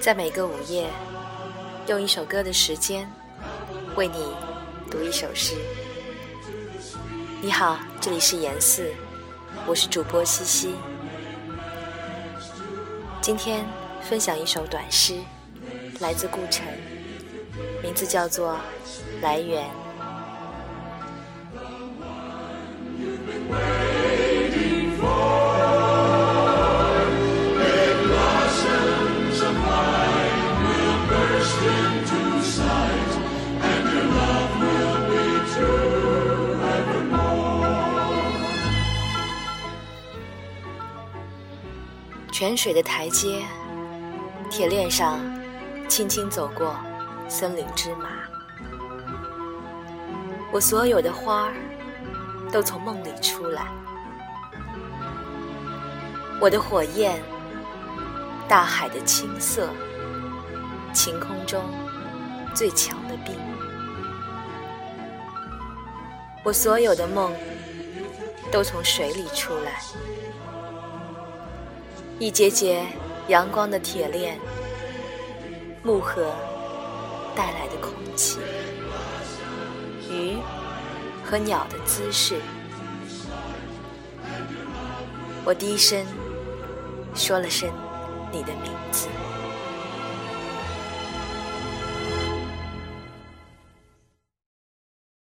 在每个午夜，用一首歌的时间，为你读一首诗。你好，这里是严四，我是主播西西。今天分享一首短诗，来自顾城，名字叫做《来源》。泉水的台阶，铁链上轻轻走过森林之马。我所有的花儿都从梦里出来。我的火焰，大海的青色，晴空中最强的冰。我所有的梦都从水里出来。一节节阳光的铁链，木盒带来的空气，鱼和鸟的姿势。我低声说了声你的名字。